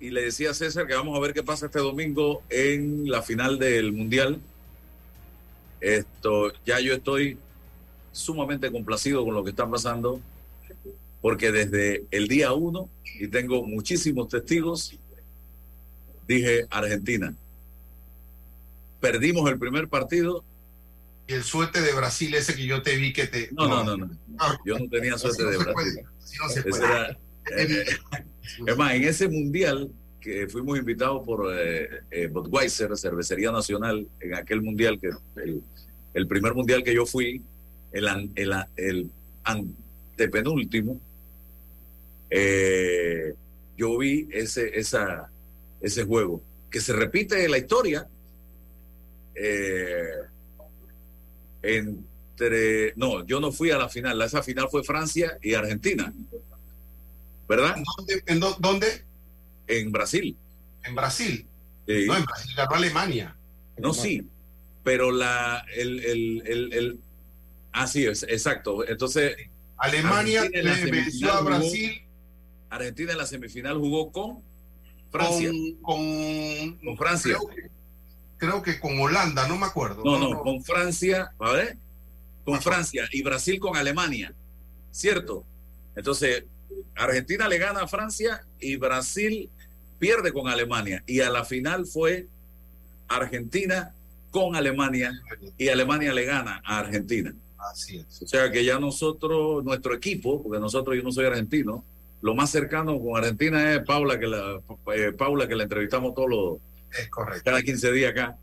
Y le decía a César que vamos a ver qué pasa este domingo en la final del Mundial. Esto, ya yo estoy sumamente complacido con lo que está pasando, porque desde el día uno, y tengo muchísimos testigos, dije Argentina. Perdimos el primer partido. Y el suerte de Brasil, ese que yo te vi que te. No, no, no, no. Yo no tenía suerte de Brasil. Era, eh, es más, en ese mundial que fuimos invitados por eh, eh, Budweiser, Cervecería Nacional, en aquel mundial, que el, el primer mundial que yo fui, el, antepenúltimo, eh, yo vi ese, esa, ese juego, que se repite la historia eh, entre... No, yo no fui a la final, esa final fue Francia y Argentina, ¿verdad? ¿Dónde? ¿En dó- dónde? En Brasil. En Brasil. Sí. No, en Brasil ganó Alemania. No, sí, pero la, el, el, el, el- así es, exacto. Entonces, Alemania le venció semifinal a jugó- Brasil Argentina en la semifinal jugó con Francia. con, con, Con Francia. Creo que, creo que con Holanda, no me acuerdo. No, no, con Francia, ver, con. Francia y Brasil con Alemania, ¿cierto? Entonces, Argentina le gana a Francia y Brasil pierde con Alemania. Y a la final fue Argentina con Alemania y Alemania le gana a Argentina. Así es. O sea que ya nosotros, nuestro equipo, porque nosotros yo no soy argentino, lo más cercano con Argentina es Paula, que la, eh, Paula, que la entrevistamos todos los, Es correcto. cada 15 días acá.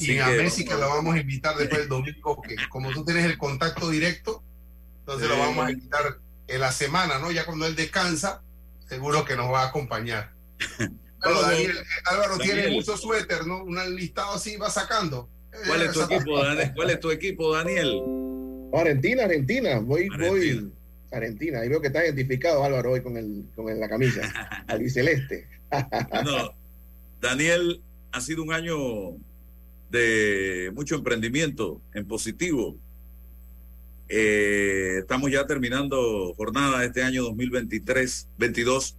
y a Messi que lo vamos a invitar después del domingo, que como tú tienes el contacto directo, entonces lo Sí. vamos a invitar en la semana, ¿no? Ya cuando él descansa, seguro que nos va a acompañar. Pero Daniel, Álvaro tiene mucho suéter, ¿no? Un listado así va sacando. ¿Cuál es tu equipo, Daniel? ¿Cuál es tu equipo, Daniel? Argentina, Argentina, voy, Argentina. voy Argentina. Ahí veo que está identificado Álvaro hoy con el, con el- la camisa, albiceleste. Bueno, Daniel ha sido un año de mucho emprendimiento en positivo. Eh, estamos ya terminando jornada este año 2023, 22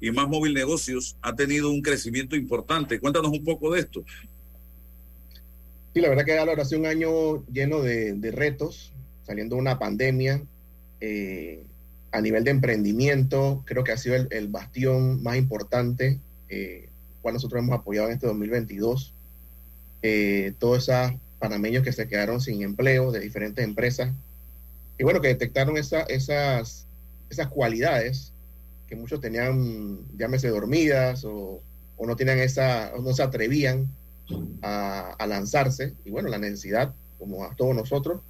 y Más Móvil Negocios ha tenido un crecimiento importante. Cuéntanos un poco de esto. Sí, la verdad que Álvaro ha sido un año lleno de, retos, saliendo de una pandemia. eh, a nivel de emprendimiento, creo que ha sido el, el bastión más importante, eh, cual nosotros hemos apoyado en este 2022. Eh, todos esos panameños que se quedaron sin empleo de diferentes empresas. Y bueno, que detectaron esa- esas, esas cualidades que muchos tenían, llámese dormidas o, o no tenían esa, o no se atrevían a, a lanzarse. Y bueno, la necesidad, como a todos nosotros,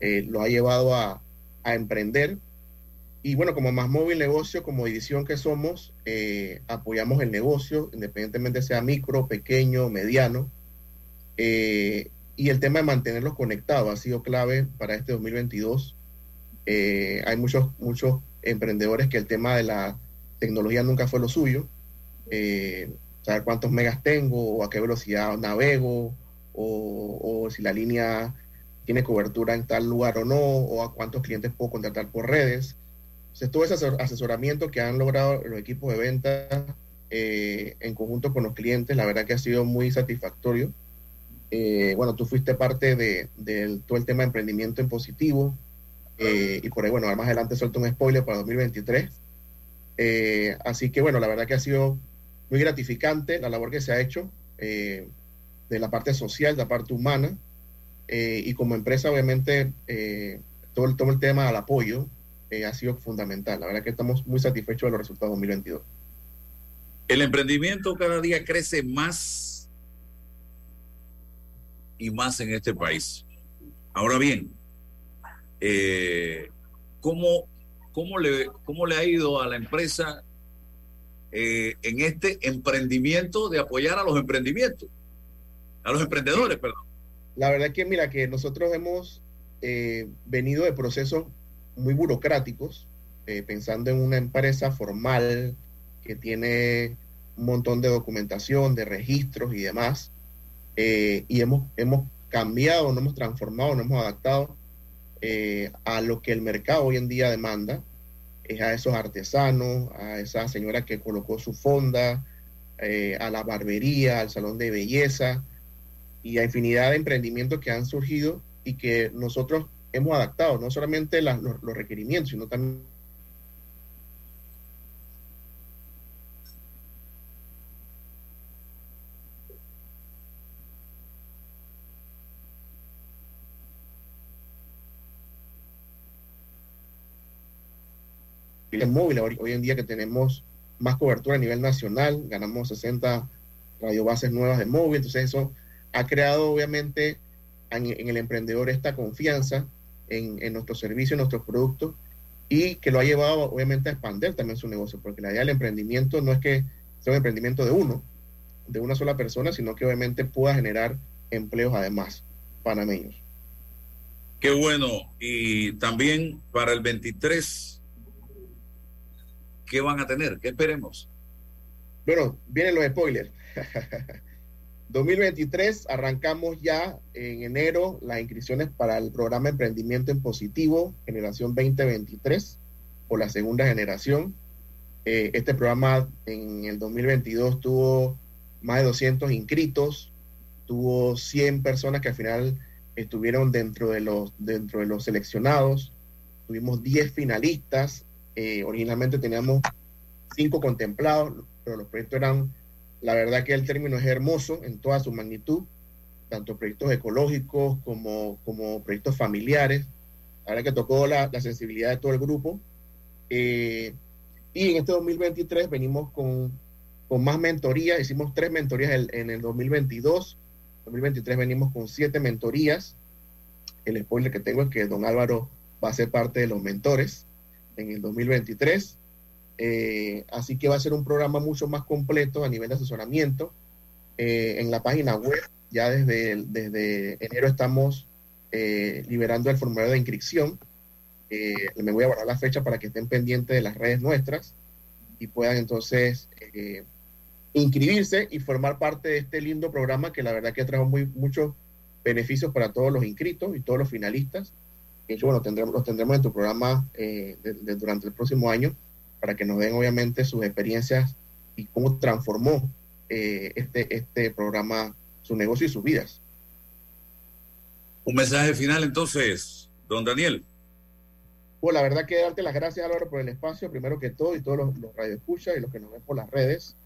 eh, los ha llevado a, a emprender. Y bueno, como más móvil negocio, como edición que somos, eh, apoyamos el negocio, independientemente sea micro, pequeño, mediano. Eh, y el tema de mantenerlos conectados ha sido clave para este 2022. Eh, hay muchos, muchos emprendedores que el tema de la tecnología nunca fue lo suyo. Eh, saber cuántos megas tengo, o a qué velocidad navego, o, si la línea tiene cobertura en tal lugar o no, o a cuántos clientes puedo contratar por redes. Entonces, todo ese asesor- asesoramiento que han logrado los equipos de venta eh, en conjunto con los clientes, la verdad que ha sido muy satisfactorio. Eh, bueno, tú fuiste parte de, del- todo el tema de emprendimiento en positivo, eh, y por ahí, bueno, más adelante suelto un spoiler para 2023. Eh, así que, bueno, la verdad que ha sido muy gratificante la labor que se ha hecho eh, de la parte social, de la parte humana, eh, y como empresa, obviamente, eh, todo, todo el tema del apoyo ha sido fundamental. La verdad que estamos muy satisfechos de los resultados 2022. El emprendimiento cada día crece más y más en este país. Ahora bien, eh, ¿cómo, cómo, le, ¿cómo le ha ido a la empresa eh, en este emprendimiento de apoyar a los emprendimientos? A los emprendedores, perdón. La verdad que, mira, que nosotros hemos eh, venido de procesos muy burocráticos, eh, pensando en una empresa formal que tiene un montón de documentación, de registros y demás, eh, y hemos, hemos cambiado, nos hemos transformado, nos hemos adaptado eh, a lo que el mercado hoy en día demanda. es a esos artesanos, a esa señora que colocó su fonda, eh, a la barbería, al salón de belleza y a infinidad de emprendimientos que han surgido y que nosotros hemos adaptado, no solamente los, los requerimientos, sino también móvil, hoy en día que tenemos más cobertura a nivel nacional, ganamos 60 radiobases nuevas de móvil, entonces eso ha creado obviamente en, el emprendedor esta confianza en, en nuestros servicios, en nuestros productos y que lo ha llevado obviamente a expandir también su negocio, porque la idea del emprendimiento no es que sea un emprendimiento de uno, de una sola persona, sino que obviamente pueda generar empleos además panameños. Qué bueno. Y también para el 23 ¿qué van a tener? ¿Qué esperemos? Bueno, vienen los spoilers. 2023 arrancamos ya en enero las inscripciones para el programa Emprendimiento en Positivo, generación 2023, o la segunda generación. Eh, este programa en el 2022 tuvo más de 200 inscritos, tuvo 100 personas que al final estuvieron dentro de los, dentro de los seleccionados, tuvimos 10 finalistas, eh, originalmente teníamos cinco contemplados, pero los proyectos eran, la verdad que el término es hermoso en toda su magnitud, tanto proyectos ecológicos como, como proyectos familiares. La verdad que tocó la, sensibilidad de todo el grupo. Eh, y en este 2023 venimos con, con más mentorías, hicimos tres mentorías en, en el 2022. 2023 venimos con siete mentorías. El spoiler que tengo es que don Álvaro va a ser parte de los mentores en el 2023. Eh, así que va a ser un programa mucho más completo a nivel de asesoramiento. Eh, en la página web, ya desde, desde enero estamos eh, liberando el formulario de inscripción. me voy a guardar la fecha para que estén pendientes de las redes nuestras y puedan entonces inscribirse y formar parte de este lindo programa que la verdad que trajo muy, muchos beneficios para todos los inscritos y todos los finalistas hecho, bueno, tendremos, los tendremos en tu programa eh, durante el próximo año para que nos den obviamente sus experiencias y cómo transformó eh, este, este programa su negocio y sus vidas. Un mensaje final entonces, don Daniel. Pues la verdad que darte las gracias Álvaro por el espacio, primero que todo, y todos los, los radioescuchas y los que nos ven por las redes.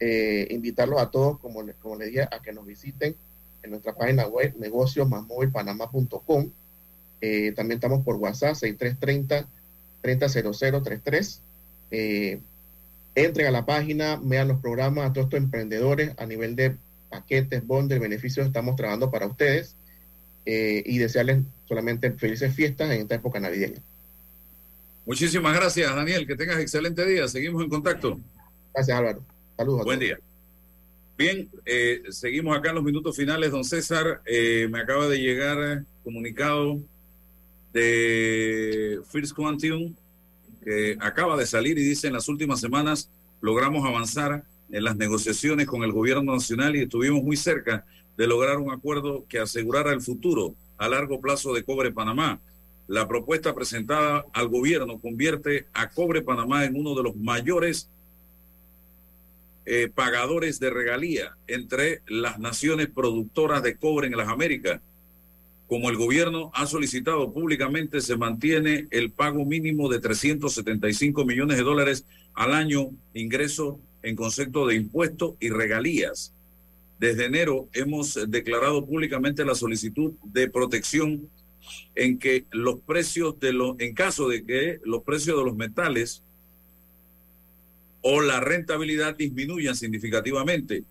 Eh, invitarlos a todos, como, como les dije, a que nos visiten en nuestra página web negociosmasmovilpanama.com eh, también estamos por WhatsApp, 6330-300033. Eh, entren a la página, vean los programas a todos estos emprendedores a nivel de paquetes, de beneficios, estamos trabajando para ustedes eh, y desearles solamente felices fiestas en esta época navideña. Muchísimas gracias, Daniel. Que tengas excelente día. Seguimos en contacto. Gracias, Álvaro. Saludos. Buen día. Bien, seguimos acá en los minutos finales, don César. me acaba de llegar comunicado de First Quantum, que acaba de salir y dice en las últimas semanas logramos avanzar en las negociaciones con el gobierno nacional y estuvimos muy cerca de lograr un acuerdo que asegurara el futuro a largo plazo de Cobre Panamá. La propuesta presentada al gobierno convierte a Cobre Panamá en uno de los mayores eh, pagadores de regalía entre las naciones productoras de cobre en las Américas como el gobierno ha solicitado públicamente, se mantiene el pago mínimo de 375 millones de dólares al año, ingreso en concepto de impuestos y regalías. Desde enero hemos declarado públicamente la solicitud de protección en que los precios de los, en caso de que los precios de los metales o la rentabilidad disminuyan significativamente,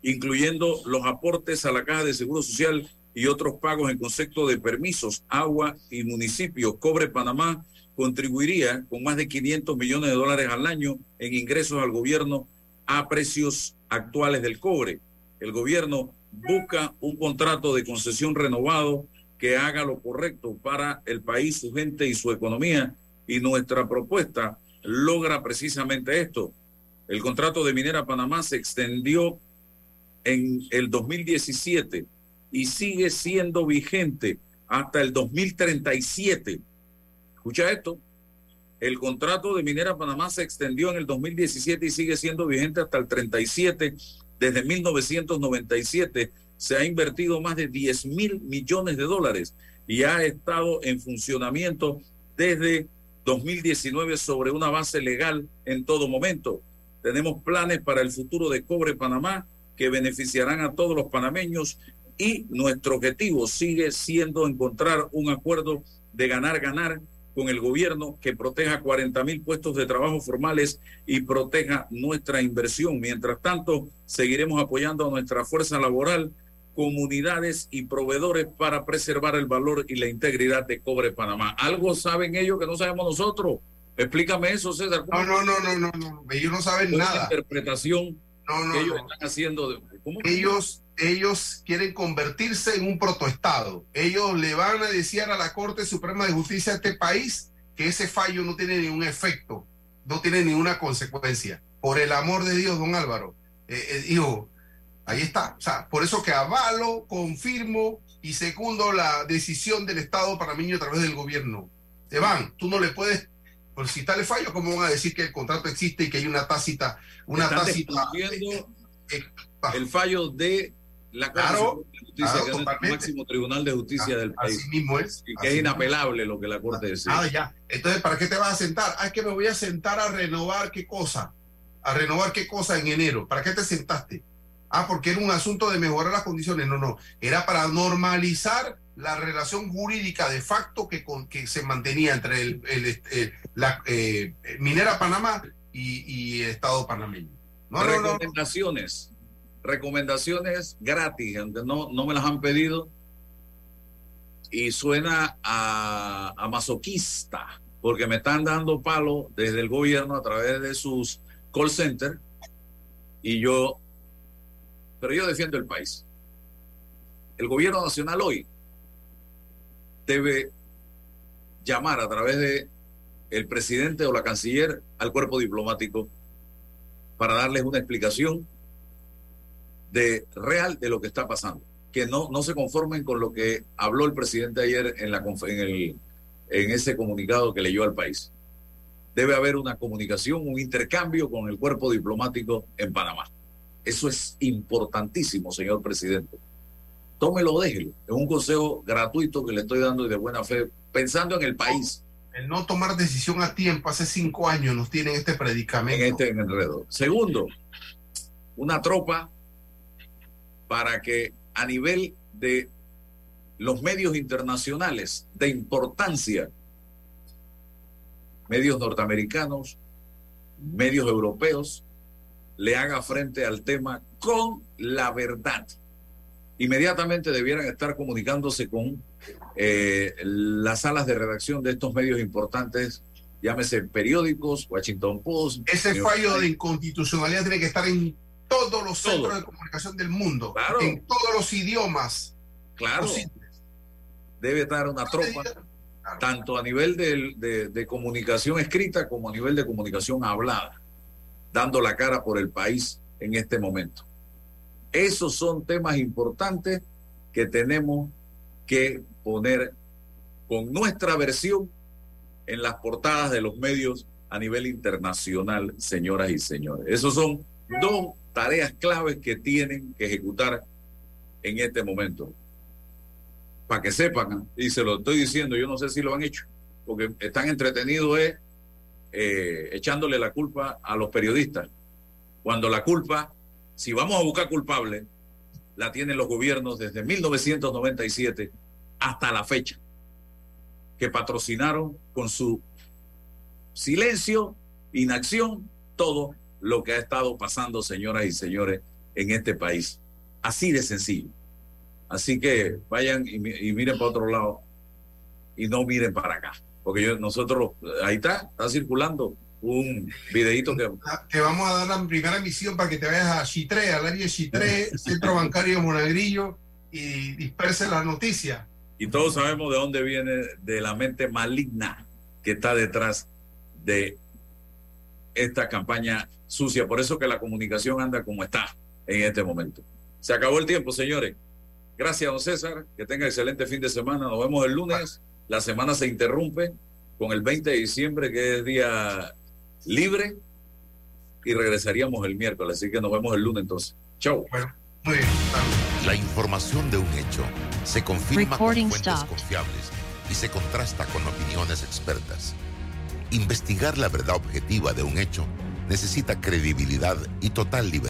incluyendo los aportes a la Caja de Seguro Social y otros pagos en concepto de permisos, agua y municipios. Cobre Panamá contribuiría con más de 500 millones de dólares al año en ingresos al gobierno a precios actuales del cobre. El gobierno busca un contrato de concesión renovado que haga lo correcto para el país, su gente y su economía. Y nuestra propuesta logra precisamente esto. El contrato de Minera Panamá se extendió en el 2017 y sigue siendo vigente hasta el 2037. Escucha esto. El contrato de Minera Panamá se extendió en el 2017 y sigue siendo vigente hasta el 37. Desde 1997 se ha invertido más de 10 mil millones de dólares y ha estado en funcionamiento desde 2019 sobre una base legal en todo momento. Tenemos planes para el futuro de Cobre Panamá que beneficiarán a todos los panameños y nuestro objetivo sigue siendo encontrar un acuerdo de ganar-ganar con el gobierno que proteja 40 mil puestos de trabajo formales y proteja nuestra inversión. Mientras tanto, seguiremos apoyando a nuestra fuerza laboral, comunidades y proveedores para preservar el valor y la integridad de Cobre Panamá. ¿Algo saben ellos que no sabemos nosotros? Explícame eso, César. No, no, no, no, no, no, ellos no saben nada. interpretación no, no, que ellos no. están haciendo. De, ¿cómo? Ellos, ellos quieren convertirse en un protoestado. Ellos le van a decir a la Corte Suprema de Justicia de este país que ese fallo no tiene ningún efecto, no tiene ninguna consecuencia. Por el amor de Dios, don Álvaro. Eh, eh, hijo, ahí está. O sea, por eso que avalo, confirmo y segundo la decisión del Estado panameño a través del gobierno. Te van, tú no le puedes por si tal fallo, ¿cómo van a decir que el contrato existe y que hay una tácita, una tácita desconociendo el fallo de la Corte Claro, de Justicia, claro, que es el máximo tribunal de justicia Ah, del país. Así mismo es. Y que es mismo inapelable lo que la Corte dice. Ah, ya. Entonces, ¿para qué te vas a sentar? Ah, es que me voy a sentar a renovar qué cosa. ¿A renovar qué cosa en enero? ¿Para qué te sentaste? Ah, porque era un asunto de mejorar las condiciones. No, no. Era para normalizar la relación jurídica de facto que, con, que se mantenía entre el, el- el- la eh, minera Panamá y, y el Estado panameño. No, no, no. Recomendaciones, gratis, no, no me las han pedido. Y suena a, a masoquista, porque me están dando palo desde el gobierno a través de sus call centers. Y yo, pero yo defiendo el país. El gobierno nacional hoy debe llamar a través de el presidente o la canciller al cuerpo diplomático para darles una explicación de real de lo que está pasando. Que no, no se conformen con lo que habló el presidente ayer en, la, en, el, en ese comunicado que leyó al país. Debe haber una comunicación, un intercambio con el cuerpo diplomático en Panamá. Eso es importantísimo, señor presidente. Tómelo, déjelo. Es un consejo gratuito que le estoy dando y de buena fe, pensando en el país. El no tomar decisión a tiempo, hace cinco años nos tienen este predicamento. en este enredo. Segundo, una tropa para que a nivel de los medios internacionales de importancia, medios norteamericanos, medios europeos, le haga frente al tema con la verdad. Inmediatamente debieran estar comunicándose con eh, las salas de redacción de estos medios importantes, llámese periódicos, Washington Post. Ese fallo de inconstitucionalidad tiene que estar en todos los Todo. centros de comunicación del mundo, Claro. en todos los idiomas. Claro, posibles. debe estar una tropa, tanto a nivel del- de, de comunicación escrita como a nivel de comunicación hablada, dando la cara por el país en este momento. Esos son temas importantes que tenemos que poner con nuestra versión en las portadas de los medios a nivel internacional, señoras y señores. Esos son dos tareas claves que tienen que ejecutar en este momento. Para que sepan, y se lo estoy diciendo, yo no sé si lo han hecho, porque están entretenidos eh, echándole la culpa a los periodistas, cuando la culpa, si vamos a buscar culpable, la tienen los gobiernos desde 1997 hasta la fecha, que patrocinaron con su silencio, inacción, todo lo que ha estado pasando, señoras y señores, en este país. Así de sencillo. Así que vayan y, mi- y miren para otro lado y no miren para acá. Porque yo, nosotros, ahí está, está circulando un videíto que Te vamos a dar la primera misión para que te vayas a Chitré, al área de Chitré, Centro Bancario de Monagrillo, y disperse la noticia. Y todos sabemos de dónde viene, de la mente maligna que está detrás de esta campaña sucia. Por eso que la comunicación anda como está en este momento. Se acabó el tiempo, señores. Gracias, don César. Que tenga excelente fin de semana. Nos vemos el lunes. La semana se interrumpe con el 20 de diciembre, que es día libre, y regresaríamos el miércoles. Así que nos vemos el lunes entonces. Chau. La información de un hecho se confirma con fuentes confiables y se contrasta con opiniones expertas. Investigar la verdad objetiva de un hecho necesita credibilidad y total libertad.